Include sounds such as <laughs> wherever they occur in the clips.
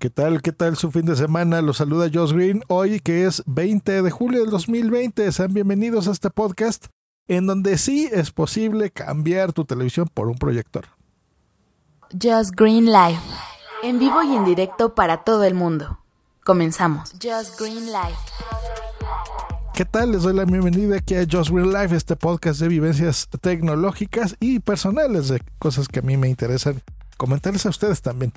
¿Qué tal? ¿Qué tal su fin de semana? Los saluda Josh Green hoy que es 20 de julio del 2020. Sean bienvenidos a este podcast en donde sí es posible cambiar tu televisión por un proyector. Just Green Live. En vivo y en directo para todo el mundo. Comenzamos. Just Green Live. ¿Qué tal? Les doy la bienvenida aquí a Just Green Life, este podcast de vivencias tecnológicas y personales de cosas que a mí me interesan comentarles a ustedes también.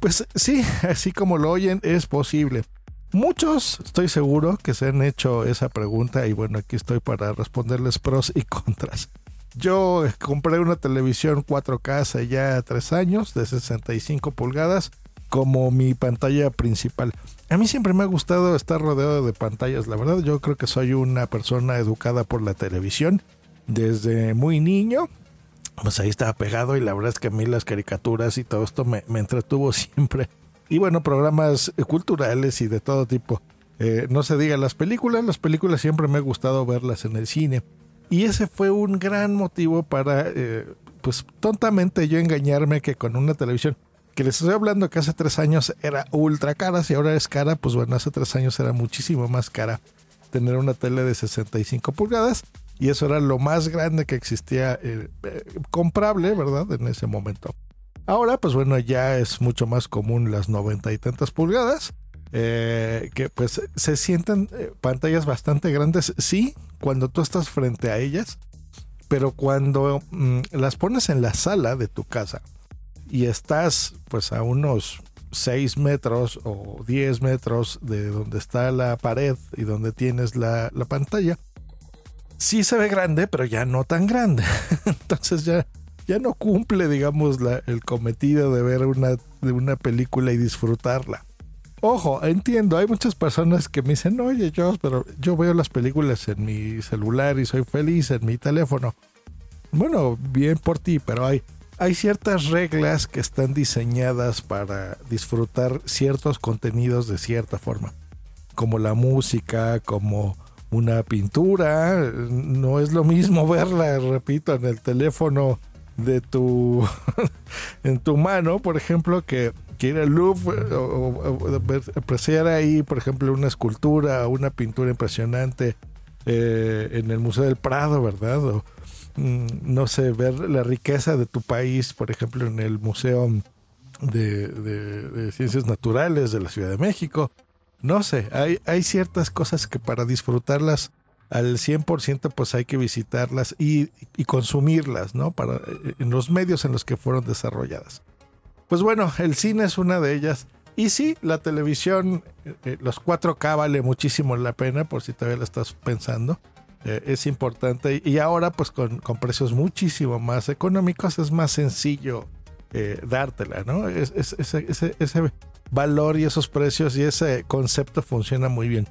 Pues sí, <laughs> así como lo oyen, es posible. Muchos, estoy seguro, que se han hecho esa pregunta y bueno, aquí estoy para responderles pros y contras. Yo compré una televisión 4K hace ya tres años, de 65 pulgadas, como mi pantalla principal. A mí siempre me ha gustado estar rodeado de pantallas, la verdad yo creo que soy una persona educada por la televisión desde muy niño pues ahí estaba pegado y la verdad es que a mí las caricaturas y todo esto me, entretuvo <laughs> siempre. Y bueno, programas culturales y de todo tipo. Eh, no se diga las películas, las películas siempre me ha gustado verlas en el cine. Y ese fue un gran motivo para, eh, pues tontamente yo engañarme que con una televisión que les estoy hablando que hace tres años era ultra cara, si ahora es cara, pues bueno, hace tres años era muchísimo más cara tener una tele de 65 pulgadas y eso era lo más grande que existía eh, eh, comprable, ¿verdad? En ese momento. Ahora, pues bueno, ya es mucho más común las noventa y tantas pulgadas, eh, que pues se sienten pantallas bastante grandes, sí, cuando tú estás frente a ellas, pero cuando mm, las pones en la sala de tu casa y estás pues a unos 6 metros o 10 metros de donde está la pared y donde tienes la, la pantalla, sí se ve grande, pero ya no tan grande. <laughs> Entonces ya, ya no cumple, digamos, el cometido de ver una, de una película y disfrutarla. Ojo, entiendo, hay muchas personas que me dicen, oye, yo, pero yo veo las películas en mi celular y soy feliz en mi teléfono. Bueno, bien por ti, pero hay, hay ciertas reglas que están diseñadas para disfrutar ciertos contenidos de cierta forma, como la música, como una pintura. No es lo mismo <laughs> verla, repito, en el teléfono de tu <laughs> en tu mano, por ejemplo, que, que ir al Louvre o, apreciar ahí, por ejemplo, una escultura, una pintura impresionante eh, en el Museo del Prado, ¿verdad? O, mm, no sé, ver la riqueza de tu país, por ejemplo, en el Museo de Ciencias Naturales de la Ciudad de México no sé, hay, ciertas cosas que para disfrutarlas al 100% pues hay que visitarlas y, consumirlas, ¿no? Para, eh, en los medios en los que fueron desarrolladas. Pues bueno, el cine es una de ellas. Y sí, la televisión, eh, eh, los 4K vale muchísimo la pena, por si todavía la estás pensando. es importante. Y ahora, pues con, precios muchísimo más económicos, es más sencillo dártela, ¿no? Es, ese, ese, valor y esos precios y ese concepto funciona muy bien.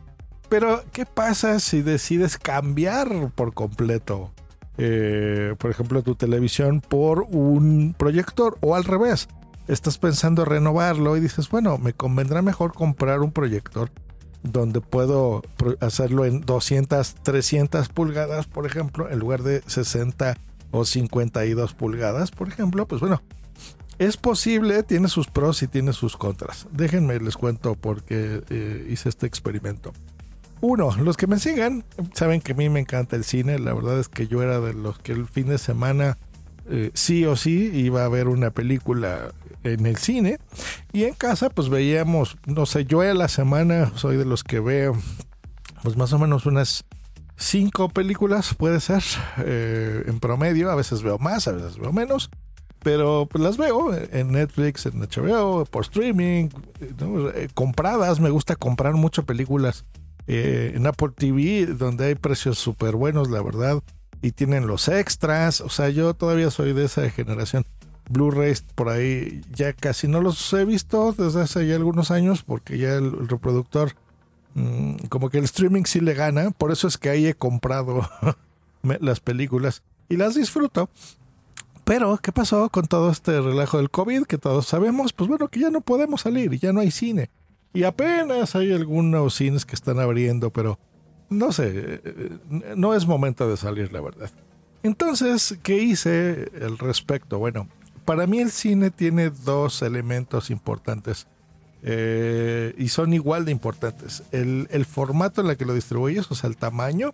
Pero, ¿qué pasa si decides cambiar por completo, eh, por ejemplo, tu televisión por un proyector o al revés? Estás pensando renovarlo y dices, bueno, me convendrá mejor comprar un proyector donde puedo hacerlo en 200, 300 pulgadas, por ejemplo, en lugar de 60 o 52 pulgadas, por ejemplo, pues bueno, es posible, tiene sus pros y tiene sus contras. Déjenme les cuento porque eh, hice este experimento. Uno, los que me sigan saben que a mí me encanta el cine. La verdad es que yo era de los que el fin de semana eh, sí o sí iba a ver una película en el cine. Y en casa pues veíamos, no sé, yo a la semana soy de los que veo pues más o menos unas cinco películas, puede ser, eh, en promedio. A veces veo más, a veces veo menos pero pues las veo en Netflix, en HBO, por streaming, eh, compradas. Me gusta comprar muchas películas eh, en Apple TV, donde hay precios súper buenos, la verdad, y tienen los extras. O sea, yo todavía soy de esa generación. Blu-rays por ahí ya casi no los he visto desde hace ya algunos años, porque ya el, reproductor, mm, como que el streaming sí le gana. Por eso es que ahí he comprado <laughs> las películas y las disfruto. Pero, ¿qué pasó con todo este relajo del COVID que todos sabemos? Pues bueno, que ya no podemos salir ya no hay cine. Y apenas hay algunos cines que están abriendo, pero no sé, eh, no es momento de salir, la verdad. Entonces, ¿qué hice al respecto? Bueno, para mí el cine tiene dos elementos importantes Eh, y son igual de importantes. El, formato en el que lo distribuyes, o sea, el tamaño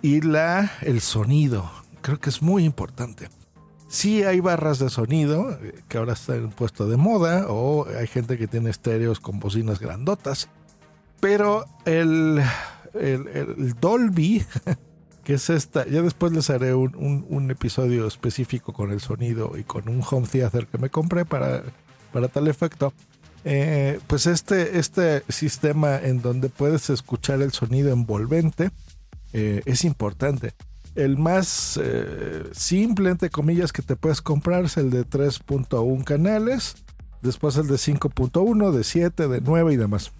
y la, el sonido. Creo que es muy importante. Sí hay barras de sonido eh, que ahora están puesto de moda o hay gente que tiene estéreos con bocinas grandotas. Pero el, el, Dolby, <laughs> que es esta, ya después les haré un, un, episodio específico con el sonido y con un home theater que me compré para, para tal efecto. Eh, pues este, este sistema en donde puedes escuchar el sonido envolvente eh, es importante. El más eh, simple, entre comillas, que te puedes comprar es el de 3.1 canales. Después el de 5.1, de 7, de 9 y demás.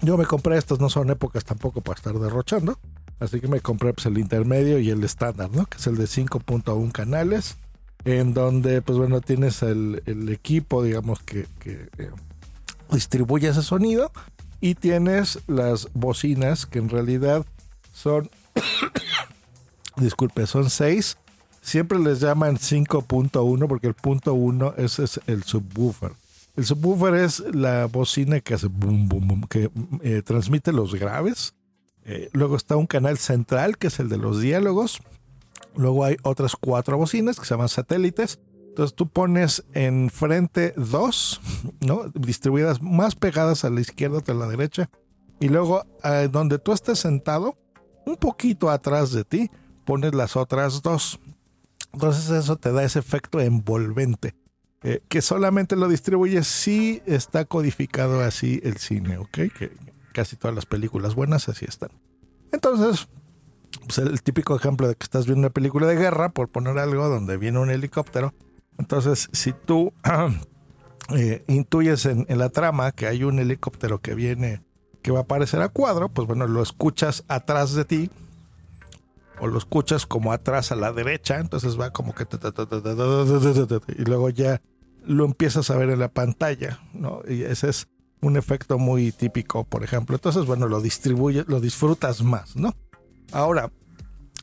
Yo me compré estos, no son épocas tampoco para estar derrochando. Así que me compré pues, el intermedio y el estándar, ¿no? Que es el de 5.1 canales. En donde, pues bueno, tienes el, equipo, digamos, que, que eh, distribuye ese sonido. Y tienes las bocinas que en realidad son disculpe, son seis. Siempre les llaman 5.1 porque el punto 1 ese es el subwoofer. El subwoofer es la bocina que hace boom, boom, boom, que eh, transmite los graves. Eh, luego está un canal central que es el de los diálogos. Luego hay otras cuatro bocinas que se llaman satélites. Entonces tú pones enfrente dos, ¿no? Distribuidas más pegadas a la izquierda que a la derecha. Y luego eh, donde tú estés sentado, un poquito atrás de ti, pones las otras dos. Entonces eso te da ese efecto envolvente. Eh, que solamente lo distribuye si está codificado así el cine, ¿ok? Que casi todas las películas buenas así están. Entonces, pues el típico ejemplo de que estás viendo una película de guerra, por poner algo, donde viene un helicóptero. Entonces, si tú <clears throat> eh, intuyes en, en, la trama que hay un helicóptero que viene, que va a aparecer a cuadro, pues bueno, lo escuchas atrás de ti, o lo escuchas como atrás a la derecha, entonces va como que y luego ya lo empiezas a ver en la pantalla, ¿no? Y ese es un efecto muy típico, por ejemplo. Entonces, bueno, lo distribuyes, lo disfrutas más, ¿no? Ahora,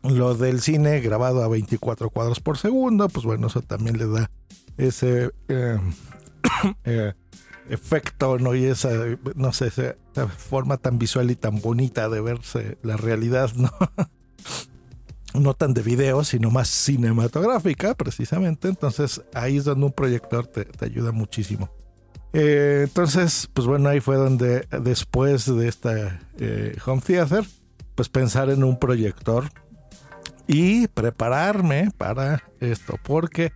lo del cine grabado a 24 cuadros por segundo, pues bueno, eso también le da ese efecto, ¿no? Y esa, no sé, esa forma tan visual y tan bonita de verse la realidad, ¿no? No tan de video, sino más cinematográfica, precisamente. Entonces ahí es donde un proyector te, ayuda muchísimo. Eh, entonces, pues bueno, ahí fue donde después de esta eh, home theater, pues pensar en un proyector y prepararme para esto, porque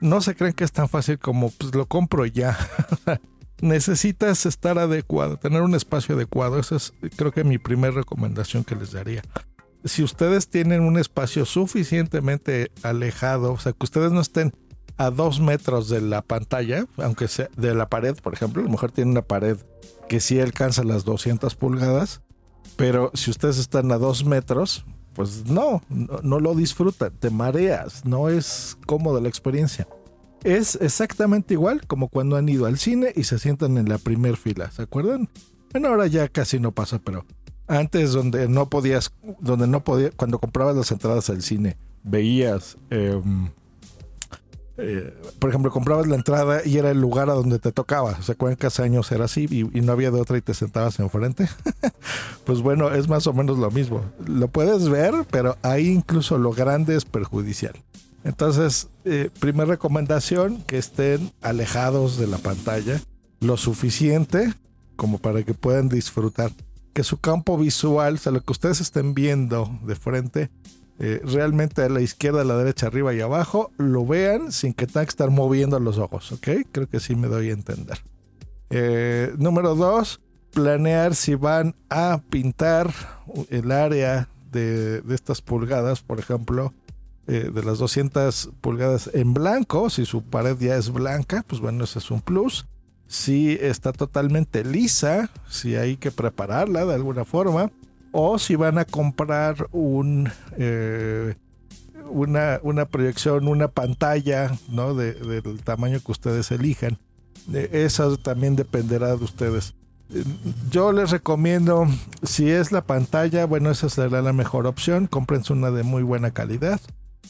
no se creen que es tan fácil como pues lo compro ya. <laughs> Necesitas estar adecuado, tener un espacio adecuado. Esa es creo que mi primera recomendación que les daría si ustedes tienen un espacio suficientemente alejado, o sea, que ustedes no estén a dos metros de la pantalla, aunque sea de la pared, por ejemplo, la mujer tiene una pared que sí alcanza las 200 pulgadas, pero si ustedes están a dos metros, pues no, no, lo disfrutan, te mareas, no es cómoda la experiencia. Es exactamente igual como cuando han ido al cine y se sientan en la primer fila, ¿se acuerdan? Bueno, ahora ya casi no pasa, pero antes donde no podías, donde no podías, cuando comprabas las entradas al cine, veías, em, eh, por ejemplo, comprabas la entrada y era el lugar a donde te tocaba. ¿Se acuerdan que hace años era así y, no había de otra y te sentabas enfrente? <laughs> pues bueno, es más o menos lo mismo. Lo puedes ver, pero ahí incluso lo grande es perjudicial. Entonces, eh, primera recomendación, que estén alejados de la pantalla lo suficiente como para que puedan disfrutar que su campo visual, o sea, lo que ustedes estén viendo de frente, eh, realmente a la izquierda, a la derecha, arriba y abajo, lo vean sin que tengan que estar moviendo los ojos, ¿ok? Creo que sí me doy a entender. Eh, número dos, planear si van a pintar el área de, estas pulgadas, por ejemplo, eh, de las 200 pulgadas en blanco, si su pared ya es blanca, pues bueno, ese es un plus si está totalmente lisa, si hay que prepararla de alguna forma, o si van a comprar eh, una, una, proyección, una pantalla ¿no? De, del tamaño que ustedes elijan. Eso también dependerá de ustedes. Yo les recomiendo, si es la pantalla, bueno, esa será la mejor opción. Cómprense una de muy buena calidad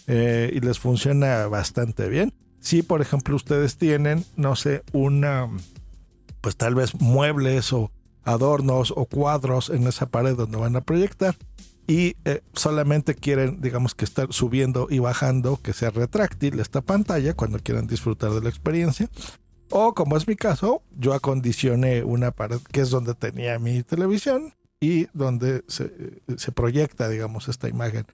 eh, y les funciona bastante bien. Si, por ejemplo, ustedes tienen, no sé, una pues tal vez muebles o adornos o cuadros en esa pared donde van a proyectar y eh, solamente quieren, digamos que estar subiendo y bajando, que sea retráctil esta pantalla cuando quieran disfrutar de la experiencia. O como es mi caso, yo acondicioné una pared que es donde tenía mi televisión y donde se, eh, proyecta, digamos, esta imagen.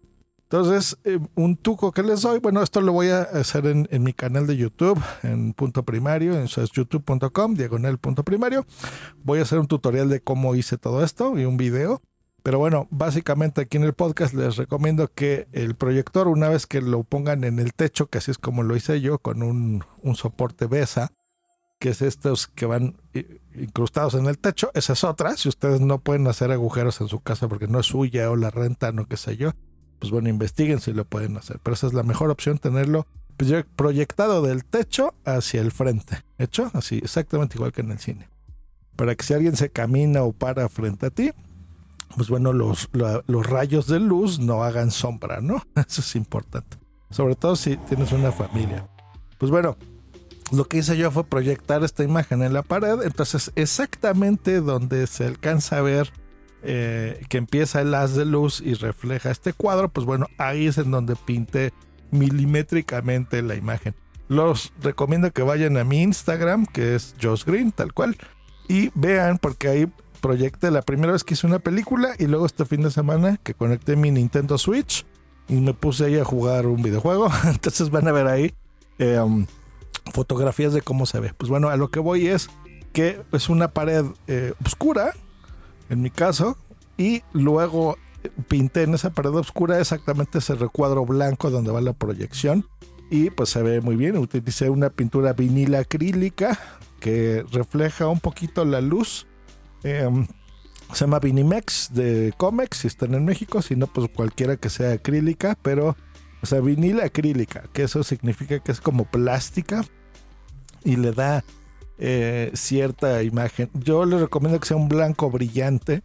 Entonces, eh, un tuco que les doy, bueno, esto lo voy a hacer en, mi canal de YouTube, en punto primario, eso es youtube.com, diagonal punto primario. Voy a hacer un tutorial de cómo hice todo esto y un video. Pero bueno, básicamente aquí en el podcast les recomiendo que el proyector, una vez que lo pongan en el techo, que así es como lo hice yo, con un, un soporte BESA, que es estos que van incrustados en el techo, esa es otra. Si ustedes no pueden hacer agujeros en su casa porque no es suya o la renta, no qué sé yo, pues bueno, investiguen si lo pueden hacer. Pero esa es la mejor opción, tenerlo proyectado del techo hacia el frente. ¿Hecho? Así, exactamente igual que en el cine. Para que si alguien se camina o para frente a ti, pues bueno, los, los rayos de luz no hagan sombra, ¿no? <laughs> Eso es importante. Sobre todo si tienes una familia. Pues bueno, lo que hice yo fue proyectar esta imagen en la pared. Entonces, exactamente donde se alcanza a ver eh, que empieza el haz de luz y refleja este cuadro, pues bueno, ahí es en donde pinté milimétricamente la imagen. Los recomiendo que vayan a mi Instagram, que es Josh Green, tal cual, y vean, porque ahí proyecté la primera vez que hice una película y luego este fin de semana que conecté mi Nintendo Switch y me puse ahí a jugar un videojuego. <laughs> Entonces van a ver ahí eh, um, fotografías de cómo se ve. Pues bueno, a lo que voy es que es una pared eh, oscura en mi caso, y luego pinté en esa pared oscura exactamente ese recuadro blanco donde va la proyección y pues se ve muy bien. Utilicé una pintura vinil acrílica que refleja un poquito la luz. Em, se llama Vinimex de Comex si están en México, si no pues cualquiera que sea acrílica, pero o sea, vinil acrílica, que eso significa que es como plástica y le da eh, cierta imagen. Yo les recomiendo que sea un blanco brillante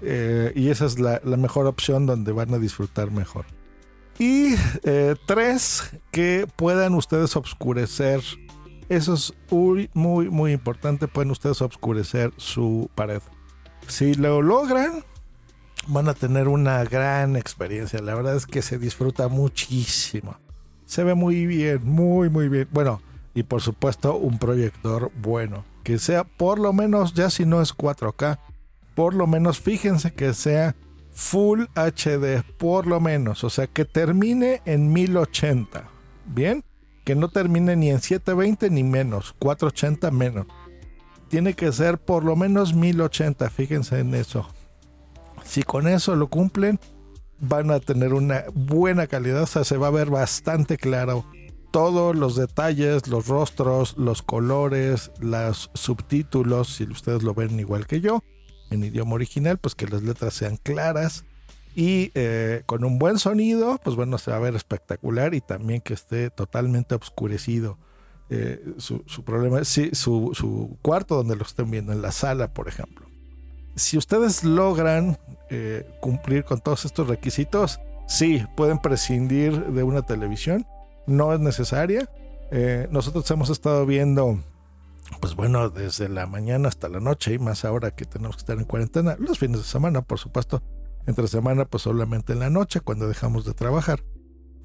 eh, y esa es la, mejor opción donde van a disfrutar mejor. Y eh, tres, que puedan ustedes obscurecer. Eso es muy, muy, muy importante. Pueden ustedes obscurecer su pared. Si lo logran, van a tener una gran experiencia. La verdad es que se disfruta muchísimo. Se ve muy bien, muy, muy bien. Bueno, y por supuesto un proyector bueno, que sea por lo menos, ya si no es 4K, por lo menos fíjense que sea Full HD, por lo menos, o sea que termine en 1080, ¿bien? Que no termine ni en 720 ni menos, 480 menos. Tiene que ser por lo menos 1080, fíjense en eso. Si con eso lo cumplen, van a tener una buena calidad, o sea, se va a ver bastante claro todos los detalles, los rostros, los colores, los subtítulos, si ustedes lo ven igual que yo, en idioma original, pues que las letras sean claras y eh, con un buen sonido, pues bueno, se va a ver espectacular y también que esté totalmente oscurecido. Eh, su, problema su, su, cuarto donde lo estén viendo, en la sala, por ejemplo. Si ustedes logran eh, cumplir con todos estos requisitos, sí, pueden prescindir de una televisión no es necesaria. Eh, nosotros hemos estado viendo, pues bueno, desde la mañana hasta la noche y más ahora que tenemos que estar en cuarentena, los fines de semana, por supuesto, entre semana, pues solamente en la noche, cuando dejamos de trabajar.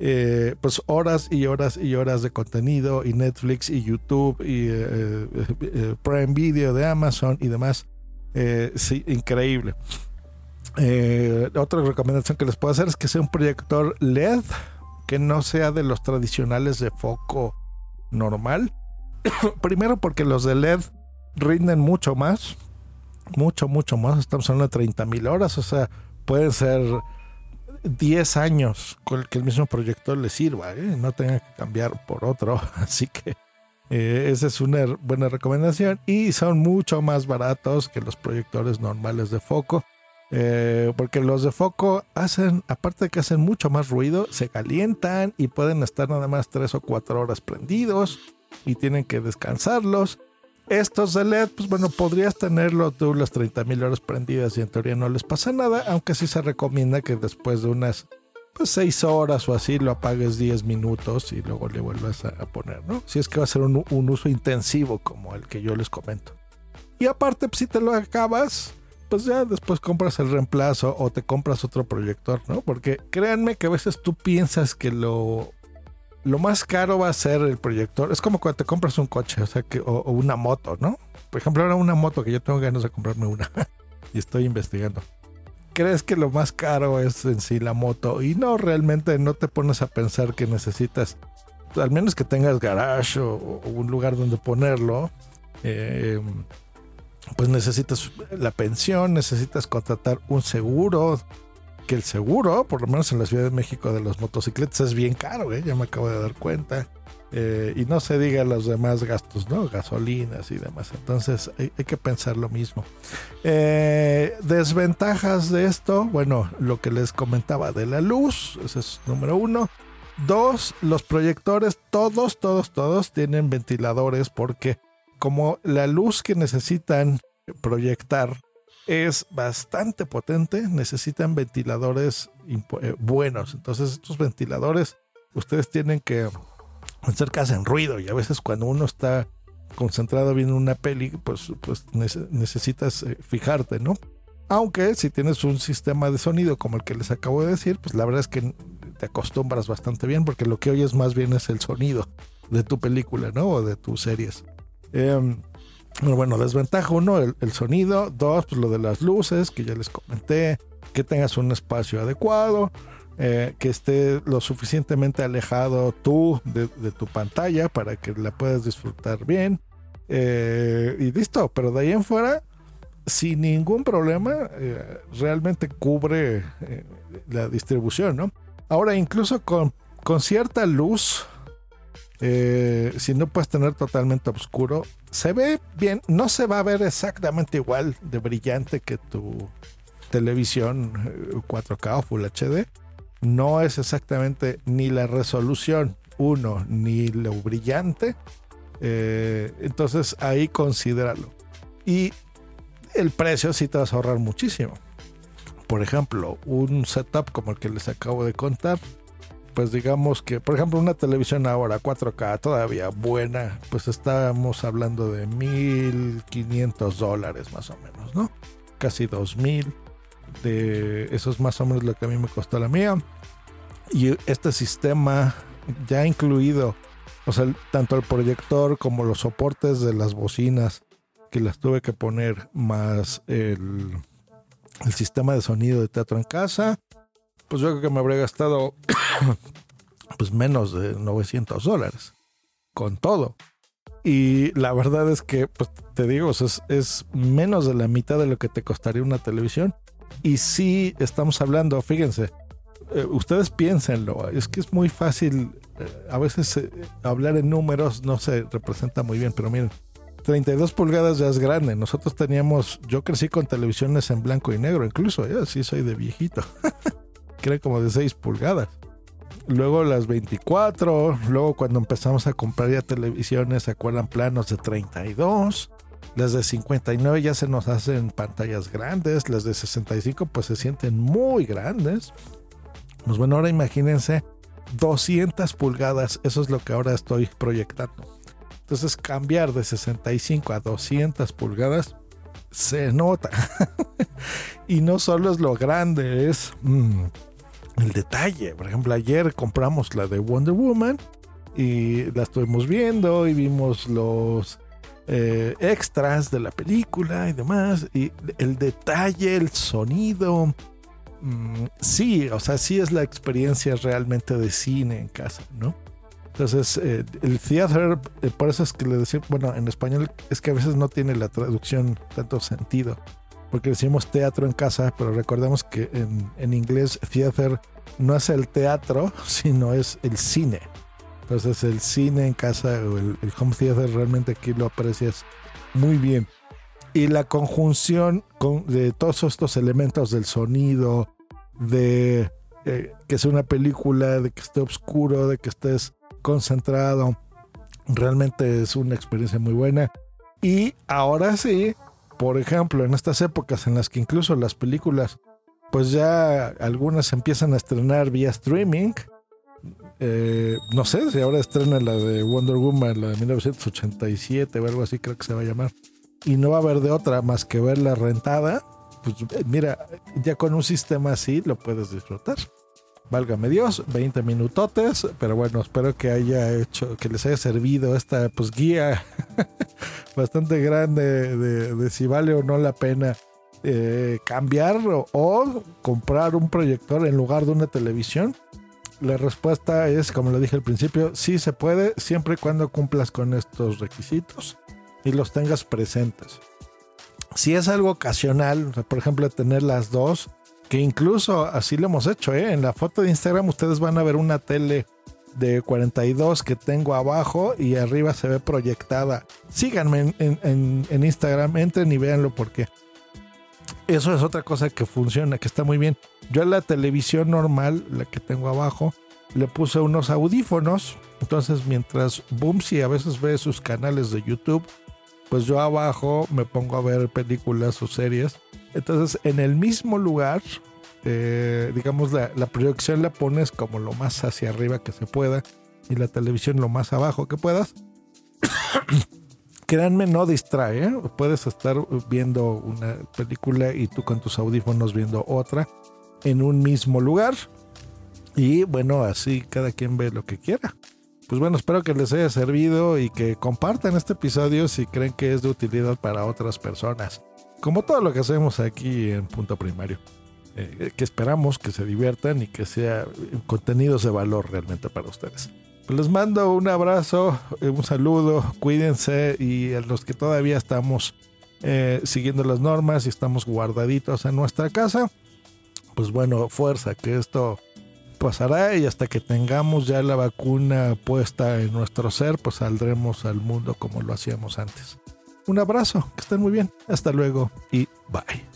Eh, pues horas y horas y horas de contenido y Netflix y YouTube y eh, Prime Video de Amazon y demás. sí, increíble. otra recomendación que les puedo hacer es que sea un proyector LED que no sea de los tradicionales de foco normal. <coughs> Primero porque los de LED rinden mucho más, mucho, mucho más. Estamos hablando de 30 mil horas, o sea, pueden ser 10 años con que el mismo proyector le sirva, ¿eh? no tenga que cambiar por otro. <laughs> Así que eh, esa es una buena recomendación. Y son mucho más baratos que los proyectores normales de foco. Eh, porque los de foco hacen, aparte de que hacen mucho más ruido, se calientan y pueden estar nada más 3 o 4 horas prendidos y tienen que descansarlos. Estos de LED, pues bueno, podrías tenerlo tú las 30.000 horas prendidas y en teoría no les pasa nada, aunque sí se recomienda que después de unas pues 6 horas o así lo apagues 10 minutos y luego le vuelvas a, poner, ¿no? Si es que va a ser un uso intensivo como el que yo les comento. Y aparte, pues, si te lo acabas, pues ya después compras el reemplazo o te compras otro proyector, ¿no? Porque créanme que a veces tú piensas que lo, lo más caro va a ser el proyector. Es como cuando te compras un coche, o sea, que, o, o una moto, ¿no? Por ejemplo, ahora una moto que yo tengo ganas de comprarme una <laughs> y estoy investigando. Crees que lo más caro es en sí la moto y no, realmente no te pones a pensar que necesitas, al menos que tengas garage o, o un lugar donde ponerlo, eh, pues necesitas la pensión, necesitas contratar un seguro, que el seguro, por lo menos en la Ciudad de México de las motocicletas es bien caro, ¿eh? ya me acabo de dar cuenta. Eh, y no se diga los demás gastos, ¿no? Gasolinas y demás. Entonces hay, que pensar lo mismo. Eh, desventajas de esto, bueno, lo que les comentaba de la luz, ese es número uno. Dos, los proyectores, todos, todos, todos tienen ventiladores porque como la luz que necesitan proyectar es bastante potente, necesitan ventiladores eh, buenos. Entonces estos ventiladores, ustedes tienen que hacer que hacen ruido y a veces cuando uno está concentrado viendo una peli, pues, pues necesitas eh, fijarte, ¿no? Aunque si tienes un sistema de sonido como el que les acabo de decir, pues la verdad es que te acostumbras bastante bien porque lo que oyes más bien es el sonido de tu película, ¿no? O de tus series. Eh, bueno, desventaja uno, el, el, sonido. Dos, pues lo de las luces, que ya les comenté. Que tengas un espacio adecuado. Eh, que esté lo suficientemente alejado tú de, tu pantalla para que la puedas disfrutar bien. Eh, y listo, pero de ahí en fuera, sin ningún problema, eh, realmente cubre la distribución, ¿no? Ahora, incluso con, con cierta luz, eh, si no puedes tener totalmente oscuro, se ve bien, no se va a ver exactamente igual de brillante que tu televisión 4K o Full HD. No es exactamente ni la resolución, uno, ni lo brillante. Eh, entonces ahí considéralo. Y el precio sí te vas a ahorrar muchísimo. Por ejemplo, un setup como el que les acabo de contar, pues digamos que, por ejemplo, una televisión ahora 4K todavía buena, pues estábamos hablando de 1500 dólares más o menos, ¿no? Casi 2000. De eso es más o menos lo que a mí me costó la mía. Y este sistema ya incluido, o sea, tanto el proyector como los soportes de las bocinas que las tuve que poner, más el, el sistema de sonido de teatro en casa, pues yo creo que me habría gastado <coughs> pues menos de 900 dólares con todo. Y la verdad es que, pues te digo, es, es, menos de la mitad de lo que te costaría una televisión. Y sí estamos hablando, fíjense, eh, ustedes piénsenlo, es que es muy fácil, eh, a veces eh, hablar en números no se representa muy bien, pero miren, 32 pulgadas ya es grande. Nosotros teníamos, yo crecí con televisiones en blanco y negro, incluso, yo sí soy de viejito. <laughs> que era como de 6 pulgadas. Luego las 24, luego cuando empezamos a comprar ya televisiones, se acuerdan planos de 32. Las de 59 ya se nos hacen pantallas grandes, las de 65 pues se sienten muy grandes. Pues bueno, ahora imagínense 200 pulgadas, eso es lo que ahora estoy proyectando. Entonces cambiar de 65 a 200 pulgadas se nota. <laughs> y no solo es lo grande, es... Mmm, el detalle. Por ejemplo, ayer compramos la de Wonder Woman y la estuvimos viendo y vimos los eh, extras de la película y demás. Y el detalle, el sonido. Mmm, sí, o sea, sí es la experiencia realmente de cine en casa, ¿no? Entonces, eh, el theater, eh, por eso es que le decimos, bueno, en español es que a veces no tiene la traducción tanto sentido porque decimos teatro en casa, pero recordemos que en, en, inglés theater no es el teatro, <laughs> sino es el cine. Entonces el cine en casa o el, el home theater realmente aquí lo aprecias muy bien. Y la conjunción con, de todos estos elementos del sonido, de eh, que sea una película, de que esté oscuro, de que estés concentrado, realmente es una experiencia muy buena. Y ahora sí, por ejemplo, en estas épocas en las que incluso las películas, pues ya algunas empiezan a estrenar vía streaming. Eh, no sé si ahora estrena la de Wonder Woman, la de 1987 o algo así, creo que se va a llamar. y no va a haber de otra más que verla rentada, pues eh, mira, ya con un sistema así lo puedes disfrutar. Válgame Dios, 20 minutotes, pero bueno, espero que haya hecho, que les haya servido esta pues guía <laughs> bastante grande de, si vale o no la pena eh, cambiar o, comprar un proyector en lugar de una televisión. La respuesta es, como lo dije al principio, sí se puede siempre y cuando cumplas con estos requisitos y los tengas presentes. Si es algo ocasional, por ejemplo, tener las dos, que incluso así lo hemos hecho, ¿eh? en la foto de Instagram ustedes van a ver una tele de 42 que tengo abajo y arriba se ve proyectada. Síganme en, en Instagram, entren y véanlo porque eso es otra cosa que funciona, que está muy bien. Yo a la televisión normal, la que tengo abajo, le puse unos audífonos. Entonces, mientras Boomsy a veces ve sus canales de YouTube, pues yo abajo me pongo a ver películas o series. Entonces, en el mismo lugar, eh, digamos, la, proyección la pones como lo más hacia arriba que se pueda y la televisión lo más abajo que puedas. <coughs> Créanme, no distrae. Puedes estar viendo una película y tú con tus audífonos viendo otra en un mismo lugar. Y bueno, así cada quien ve lo que quiera pues bueno, espero que les haya servido y que compartan este episodio si creen que es de utilidad para otras personas. Como todo lo que hacemos aquí en Punto Primario. Eh, que esperamos que se diviertan y que sea contenidos de valor realmente para ustedes. Pues les mando un abrazo, eh, un saludo, cuídense y a los que todavía estamos eh, siguiendo las normas y estamos guardaditos en nuestra casa, pues bueno, fuerza, que esto pasará y hasta que tengamos ya la vacuna puesta en nuestro ser, pues saldremos al mundo como lo hacíamos antes. Un abrazo, que estén muy bien, hasta luego y bye.